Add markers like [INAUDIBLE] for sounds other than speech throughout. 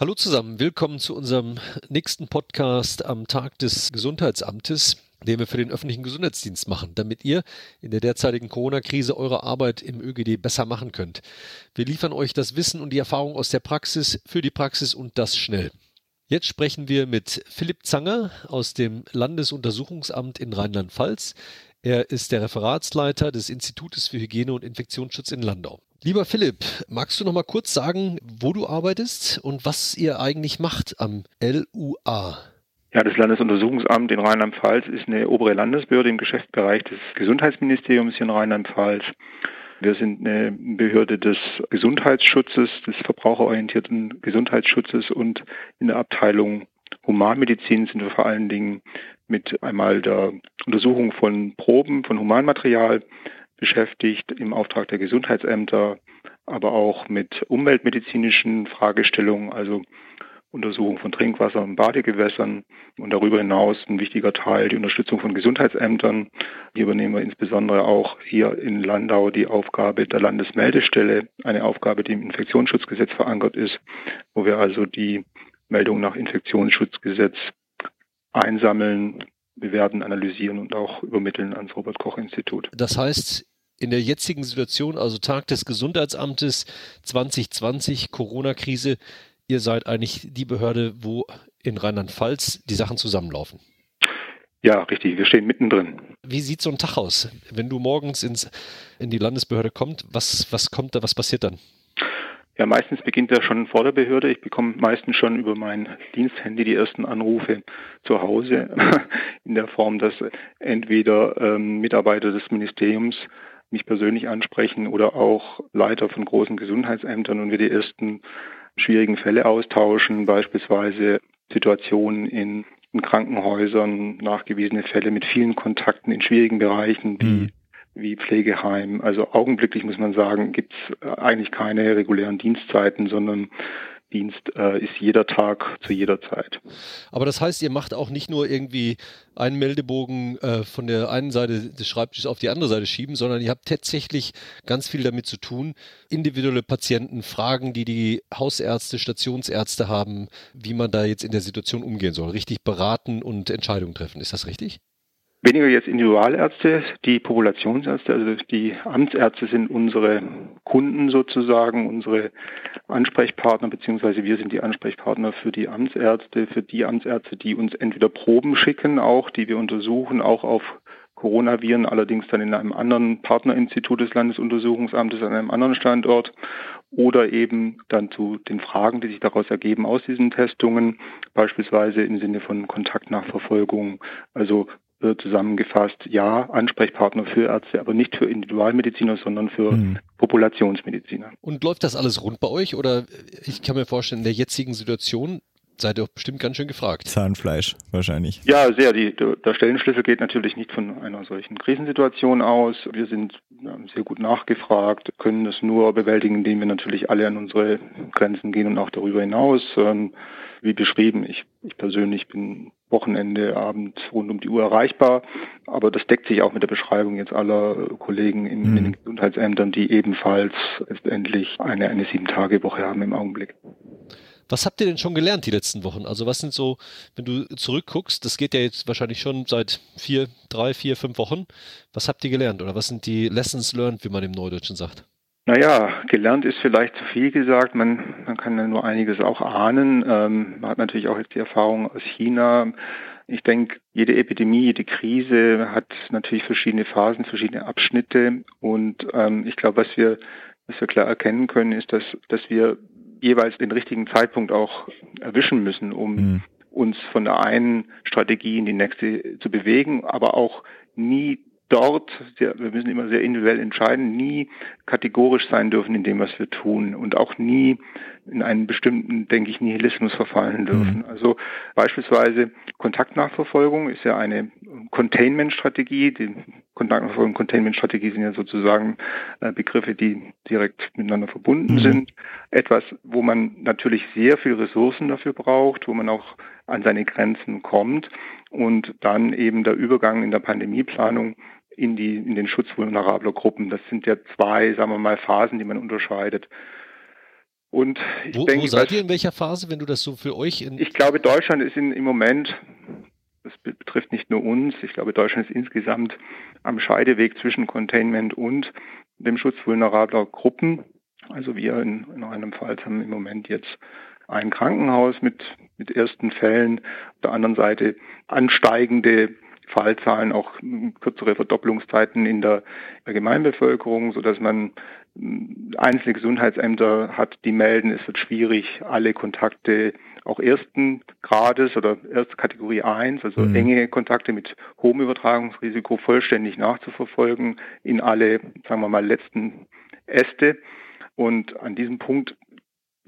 Hallo zusammen, willkommen zu unserem nächsten Podcast am Tag des Gesundheitsamtes, den wir für den öffentlichen Gesundheitsdienst machen, damit ihr in der derzeitigen Corona-Krise eure Arbeit im ÖGD besser machen könnt. Wir liefern euch das Wissen und die Erfahrung aus der Praxis für die Praxis und das schnell. Jetzt sprechen wir mit Philipp Zanger aus dem Landesuntersuchungsamt in Rheinland-Pfalz. Er ist der Referatsleiter des Institutes für Hygiene und Infektionsschutz in Landau. Lieber Philipp, magst du noch mal kurz sagen, wo du arbeitest und was ihr eigentlich macht am LUA? Ja, das Landesuntersuchungsamt in Rheinland-Pfalz ist eine obere Landesbehörde im Geschäftsbereich des Gesundheitsministeriums hier in Rheinland-Pfalz. Wir sind eine Behörde des Gesundheitsschutzes, des verbraucherorientierten Gesundheitsschutzes und in der Abteilung Humanmedizin sind wir vor allen Dingen mit einmal der Untersuchung von Proben, von Humanmaterial, beschäftigt im Auftrag der Gesundheitsämter, aber auch mit umweltmedizinischen Fragestellungen, also Untersuchung von Trinkwasser und Badegewässern und darüber hinaus ein wichtiger Teil die Unterstützung von Gesundheitsämtern. Hier übernehmen wir insbesondere auch hier in Landau die Aufgabe der Landesmeldestelle, eine Aufgabe, die im Infektionsschutzgesetz verankert ist, wo wir also die Meldung nach Infektionsschutzgesetz einsammeln, bewerten, analysieren und auch übermitteln ans Robert Koch Institut. Das heißt, in der jetzigen Situation, also Tag des Gesundheitsamtes 2020, Corona-Krise, ihr seid eigentlich die Behörde, wo in Rheinland-Pfalz die Sachen zusammenlaufen. Ja, richtig. Wir stehen mittendrin. Wie sieht so ein Tag aus? Wenn du morgens ins, in die Landesbehörde kommst, was, was kommt da, was passiert dann? Ja, meistens beginnt er schon vor der Behörde. Ich bekomme meistens schon über mein Diensthandy die ersten Anrufe zu Hause [LAUGHS] in der Form, dass entweder ähm, Mitarbeiter des Ministeriums mich persönlich ansprechen oder auch Leiter von großen Gesundheitsämtern und wir die ersten schwierigen Fälle austauschen, beispielsweise Situationen in, in Krankenhäusern, nachgewiesene Fälle mit vielen Kontakten in schwierigen Bereichen wie, mhm. wie Pflegeheim. Also augenblicklich muss man sagen, gibt es eigentlich keine regulären Dienstzeiten, sondern Dienst äh, ist jeder Tag zu jeder Zeit. Aber das heißt, ihr macht auch nicht nur irgendwie einen Meldebogen äh, von der einen Seite des Schreibtisches auf die andere Seite schieben, sondern ihr habt tatsächlich ganz viel damit zu tun, individuelle Patienten Fragen, die die Hausärzte, Stationsärzte haben, wie man da jetzt in der Situation umgehen soll, richtig beraten und Entscheidungen treffen. Ist das richtig? Weniger jetzt Individualärzte, die Populationsärzte, also die Amtsärzte sind unsere Kunden sozusagen, unsere Ansprechpartner, beziehungsweise wir sind die Ansprechpartner für die Amtsärzte, für die Amtsärzte, die uns entweder Proben schicken, auch die wir untersuchen, auch auf Coronaviren, allerdings dann in einem anderen Partnerinstitut des Landesuntersuchungsamtes an einem anderen Standort oder eben dann zu den Fragen, die sich daraus ergeben aus diesen Testungen, beispielsweise im Sinne von Kontaktnachverfolgung, also zusammengefasst, ja, Ansprechpartner für Ärzte, aber nicht für Individualmediziner, sondern für hm. Populationsmediziner. Und läuft das alles rund bei euch oder ich kann mir vorstellen, in der jetzigen Situation seid ihr bestimmt ganz schön gefragt. Zahnfleisch wahrscheinlich. Ja, sehr. Die, der Stellenschlüssel geht natürlich nicht von einer solchen Krisensituation aus. Wir sind sehr gut nachgefragt, können das nur bewältigen, indem wir natürlich alle an unsere Grenzen gehen und auch darüber hinaus. Ähm, wie beschrieben, ich, ich persönlich bin Wochenende, Abend rund um die Uhr erreichbar. Aber das deckt sich auch mit der Beschreibung jetzt aller Kollegen in, mhm. in den Gesundheitsämtern, die ebenfalls letztendlich eine, eine Sieben-Tage-Woche haben im Augenblick. Was habt ihr denn schon gelernt die letzten Wochen? Also was sind so, wenn du zurückguckst, das geht ja jetzt wahrscheinlich schon seit vier, drei, vier, fünf Wochen. Was habt ihr gelernt oder was sind die Lessons learned, wie man im Neudeutschen sagt? Naja, gelernt ist vielleicht zu viel gesagt. Man, man kann ja nur einiges auch ahnen. Ähm, man hat natürlich auch jetzt die Erfahrung aus China. Ich denke, jede Epidemie, jede Krise hat natürlich verschiedene Phasen, verschiedene Abschnitte. Und ähm, ich glaube, was wir, was wir klar erkennen können, ist, dass, dass wir jeweils den richtigen Zeitpunkt auch erwischen müssen, um mhm. uns von der einen Strategie in die nächste zu bewegen, aber auch nie dort, wir müssen immer sehr individuell entscheiden, nie kategorisch sein dürfen in dem, was wir tun und auch nie in einen bestimmten, denke ich, Nihilismus verfallen dürfen. Mhm. Also beispielsweise Kontaktnachverfolgung ist ja eine Containment-Strategie. Die Kontaktnachverfolgung und Containment-Strategie sind ja sozusagen äh, Begriffe, die direkt miteinander verbunden mhm. sind. Etwas, wo man natürlich sehr viel Ressourcen dafür braucht, wo man auch an seine Grenzen kommt und dann eben der Übergang in der Pandemieplanung in die in den Schutz vulnerabler Gruppen. Das sind ja zwei, sagen wir mal, Phasen, die man unterscheidet. Und ich wo, denke, wo seid ihr in welcher Phase, wenn du das so für euch in Ich glaube, Deutschland ist in, im Moment, das betrifft nicht nur uns, ich glaube, Deutschland ist insgesamt am Scheideweg zwischen Containment und dem Schutz vulnerabler Gruppen. Also wir in, in einem Fall haben im Moment jetzt ein Krankenhaus mit, mit ersten Fällen, auf der anderen Seite ansteigende Fallzahlen, auch kürzere Verdopplungszeiten in der Allgemeinbevölkerung, sodass man hm, einzelne Gesundheitsämter hat, die melden, es wird schwierig, alle Kontakte auch ersten Grades oder Erstkategorie 1, also mhm. enge Kontakte mit hohem Übertragungsrisiko vollständig nachzuverfolgen in alle, sagen wir mal, letzten Äste. Und an diesem Punkt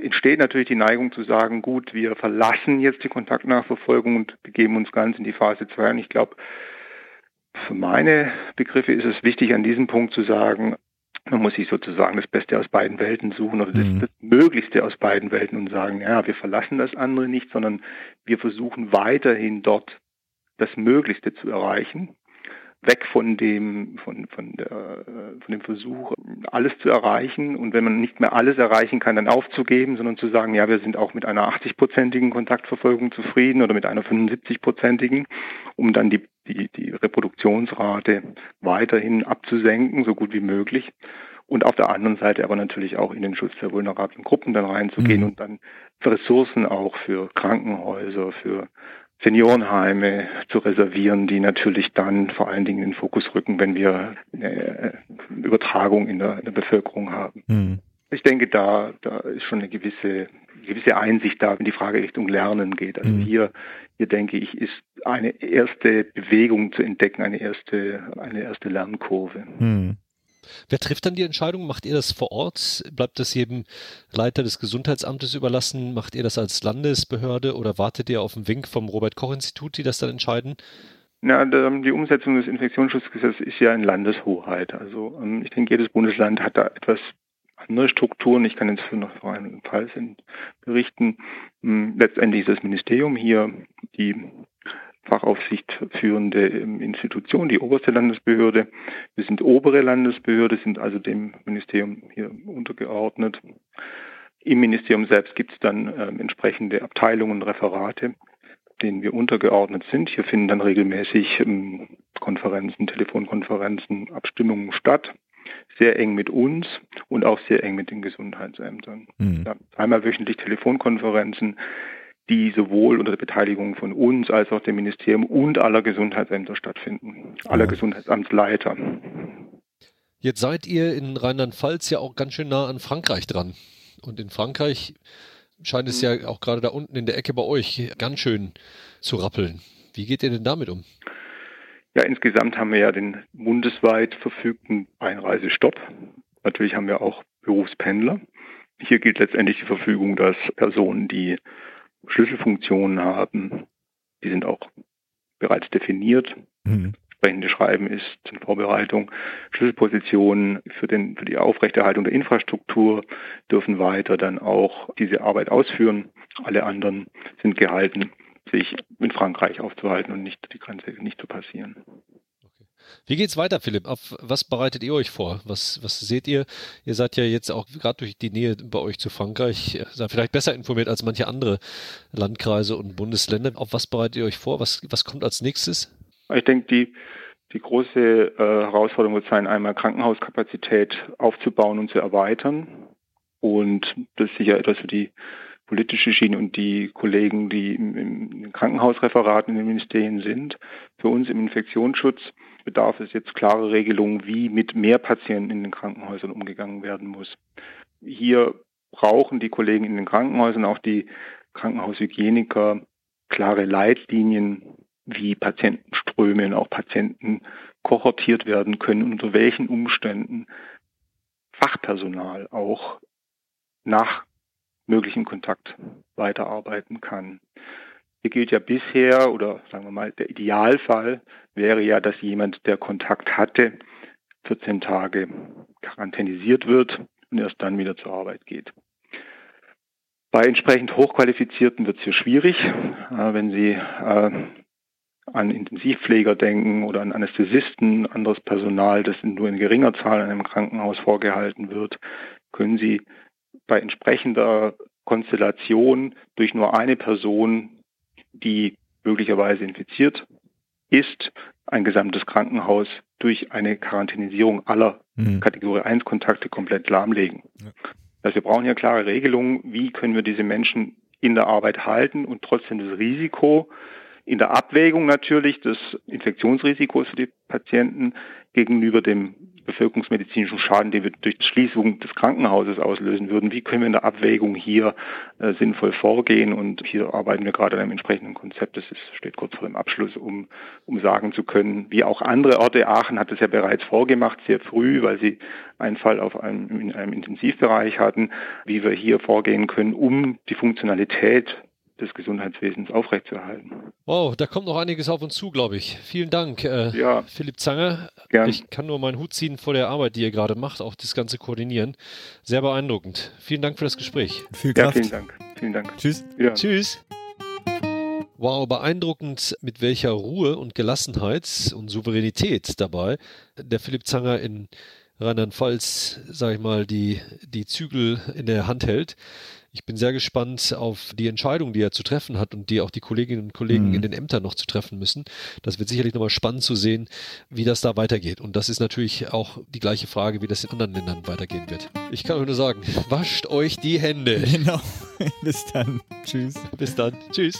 entsteht natürlich die Neigung zu sagen, gut, wir verlassen jetzt die Kontaktnachverfolgung und begeben uns ganz in die Phase 2. Und ich glaube, für meine Begriffe ist es wichtig, an diesem Punkt zu sagen, man muss sich sozusagen das Beste aus beiden Welten suchen oder das, mhm. das, Möglichste aus beiden Welten und sagen, ja, wir verlassen das andere nicht, sondern wir versuchen weiterhin dort das Möglichste zu erreichen weg von dem, von, von, der, von dem Versuch, alles zu erreichen und wenn man nicht mehr alles erreichen kann, dann aufzugeben, sondern zu sagen, ja, wir sind auch mit einer 80-prozentigen Kontaktverfolgung zufrieden oder mit einer 75-prozentigen, um dann die, die, die Reproduktionsrate weiterhin abzusenken, so gut wie möglich. Und auf der anderen Seite aber natürlich auch in den Schutz der vulnerablen Gruppen dann reinzugehen mhm. und dann Ressourcen auch für Krankenhäuser, für Seniorenheime zu reservieren, die natürlich dann vor allen Dingen in den Fokus rücken, wenn wir eine Übertragung in der, in der Bevölkerung haben. Mhm. Ich denke, da, da ist schon eine gewisse, gewisse Einsicht da, wenn die Frage Richtung Lernen geht. Also mhm. hier, hier denke ich, ist eine erste Bewegung zu entdecken, eine erste, eine erste Lernkurve. Mhm. Wer trifft dann die Entscheidung? Macht ihr das vor Ort? Bleibt das jedem Leiter des Gesundheitsamtes überlassen? Macht ihr das als Landesbehörde oder wartet ihr auf den Wink vom Robert-Koch-Institut, die das dann entscheiden? Ja, die Umsetzung des Infektionsschutzgesetzes ist ja in Landeshoheit. Also ähm, ich denke, jedes Bundesland hat da etwas andere Strukturen. Ich kann jetzt für noch einen Fall berichten. Hm, letztendlich ist das Ministerium hier die Fachaufsicht führende ähm, Institution, die oberste Landesbehörde. Wir sind obere Landesbehörde, sind also dem Ministerium hier untergeordnet. Im Ministerium selbst gibt es dann äh, entsprechende Abteilungen, Referate, denen wir untergeordnet sind. Hier finden dann regelmäßig ähm, Konferenzen, Telefonkonferenzen, Abstimmungen statt. Sehr eng mit uns und auch sehr eng mit den Gesundheitsämtern. Mhm. Ja, einmal wöchentlich Telefonkonferenzen, die sowohl unter der Beteiligung von uns als auch dem Ministerium und aller Gesundheitsämter stattfinden, aller ja. Gesundheitsamtsleiter. Jetzt seid ihr in Rheinland-Pfalz ja auch ganz schön nah an Frankreich dran. Und in Frankreich scheint es ja auch gerade da unten in der Ecke bei euch ganz schön zu rappeln. Wie geht ihr denn damit um? Ja, insgesamt haben wir ja den bundesweit verfügten Einreisestopp. Natürlich haben wir auch Berufspendler. Hier gilt letztendlich die Verfügung, dass Personen, die Schlüsselfunktionen haben. Die sind auch bereits definiert. Mhm. Entsprechende Schreiben ist in Vorbereitung. Schlüsselpositionen für, den, für die Aufrechterhaltung der Infrastruktur dürfen weiter dann auch diese Arbeit ausführen. Alle anderen sind gehalten, sich in Frankreich aufzuhalten und nicht die Grenze nicht zu passieren. Wie geht's weiter, Philipp? Auf was bereitet ihr euch vor? Was, was seht ihr? Ihr seid ja jetzt auch gerade durch die Nähe bei euch zu Frankreich äh, seid vielleicht besser informiert als manche andere Landkreise und Bundesländer. Auf was bereitet ihr euch vor? Was, was kommt als nächstes? Ich denke, die, die große äh, Herausforderung wird sein, einmal Krankenhauskapazität aufzubauen und zu erweitern. Und das ist sicher etwas für die politische Schiene und die Kollegen, die im, im Krankenhausreferaten in den Ministerien sind. Für uns im Infektionsschutz bedarf es jetzt klare Regelungen, wie mit mehr Patienten in den Krankenhäusern umgegangen werden muss. Hier brauchen die Kollegen in den Krankenhäusern, auch die Krankenhaushygieniker, klare Leitlinien, wie Patientenströme und auch Patienten kohortiert werden können unter welchen Umständen Fachpersonal auch nach möglichem Kontakt weiterarbeiten kann. Hier gilt ja bisher, oder sagen wir mal, der Idealfall wäre ja, dass jemand, der Kontakt hatte, 14 Tage quarantänisiert wird und erst dann wieder zur Arbeit geht. Bei entsprechend Hochqualifizierten wird es hier schwierig, äh, wenn Sie äh, an Intensivpfleger denken oder an Anästhesisten, anderes Personal, das nur in geringer Zahl in einem Krankenhaus vorgehalten wird, können Sie bei entsprechender Konstellation durch nur eine Person, die möglicherweise infiziert ist, ein gesamtes Krankenhaus durch eine Quarantänisierung aller mhm. Kategorie 1 Kontakte komplett lahmlegen. Ja. Also wir brauchen ja klare Regelungen, wie können wir diese Menschen in der Arbeit halten und trotzdem das Risiko in der Abwägung natürlich des Infektionsrisikos für die Patienten gegenüber dem bevölkerungsmedizinischen Schaden, den wir durch die Schließung des Krankenhauses auslösen würden. Wie können wir in der Abwägung hier äh, sinnvoll vorgehen? Und hier arbeiten wir gerade an einem entsprechenden Konzept. Das ist, steht kurz vor dem Abschluss, um, um sagen zu können, wie auch andere Orte. Aachen hat es ja bereits vorgemacht, sehr früh, weil sie einen Fall auf einem, in einem Intensivbereich hatten, wie wir hier vorgehen können, um die Funktionalität des Gesundheitswesens aufrechtzuerhalten. Wow, da kommt noch einiges auf uns zu, glaube ich. Vielen Dank, äh, ja. Philipp Zanger. Gern. Ich kann nur meinen Hut ziehen vor der Arbeit, die ihr gerade macht, auch das ganze Koordinieren. Sehr beeindruckend. Vielen Dank für das Gespräch. Viel Kraft. Ja, vielen Dank. Vielen Dank. Tschüss. Ja. Tschüss. Wow, beeindruckend, mit welcher Ruhe und Gelassenheit und Souveränität dabei der Philipp Zanger in Rheinland-Pfalz, sage ich mal, die, die Zügel in der Hand hält. Ich bin sehr gespannt auf die Entscheidung, die er zu treffen hat und die auch die Kolleginnen und Kollegen mhm. in den Ämtern noch zu treffen müssen. Das wird sicherlich nochmal spannend zu sehen, wie das da weitergeht. Und das ist natürlich auch die gleiche Frage, wie das in anderen Ländern weitergehen wird. Ich kann euch nur sagen, wascht euch die Hände. Genau. [LAUGHS] Bis dann. Tschüss. Bis dann. Tschüss.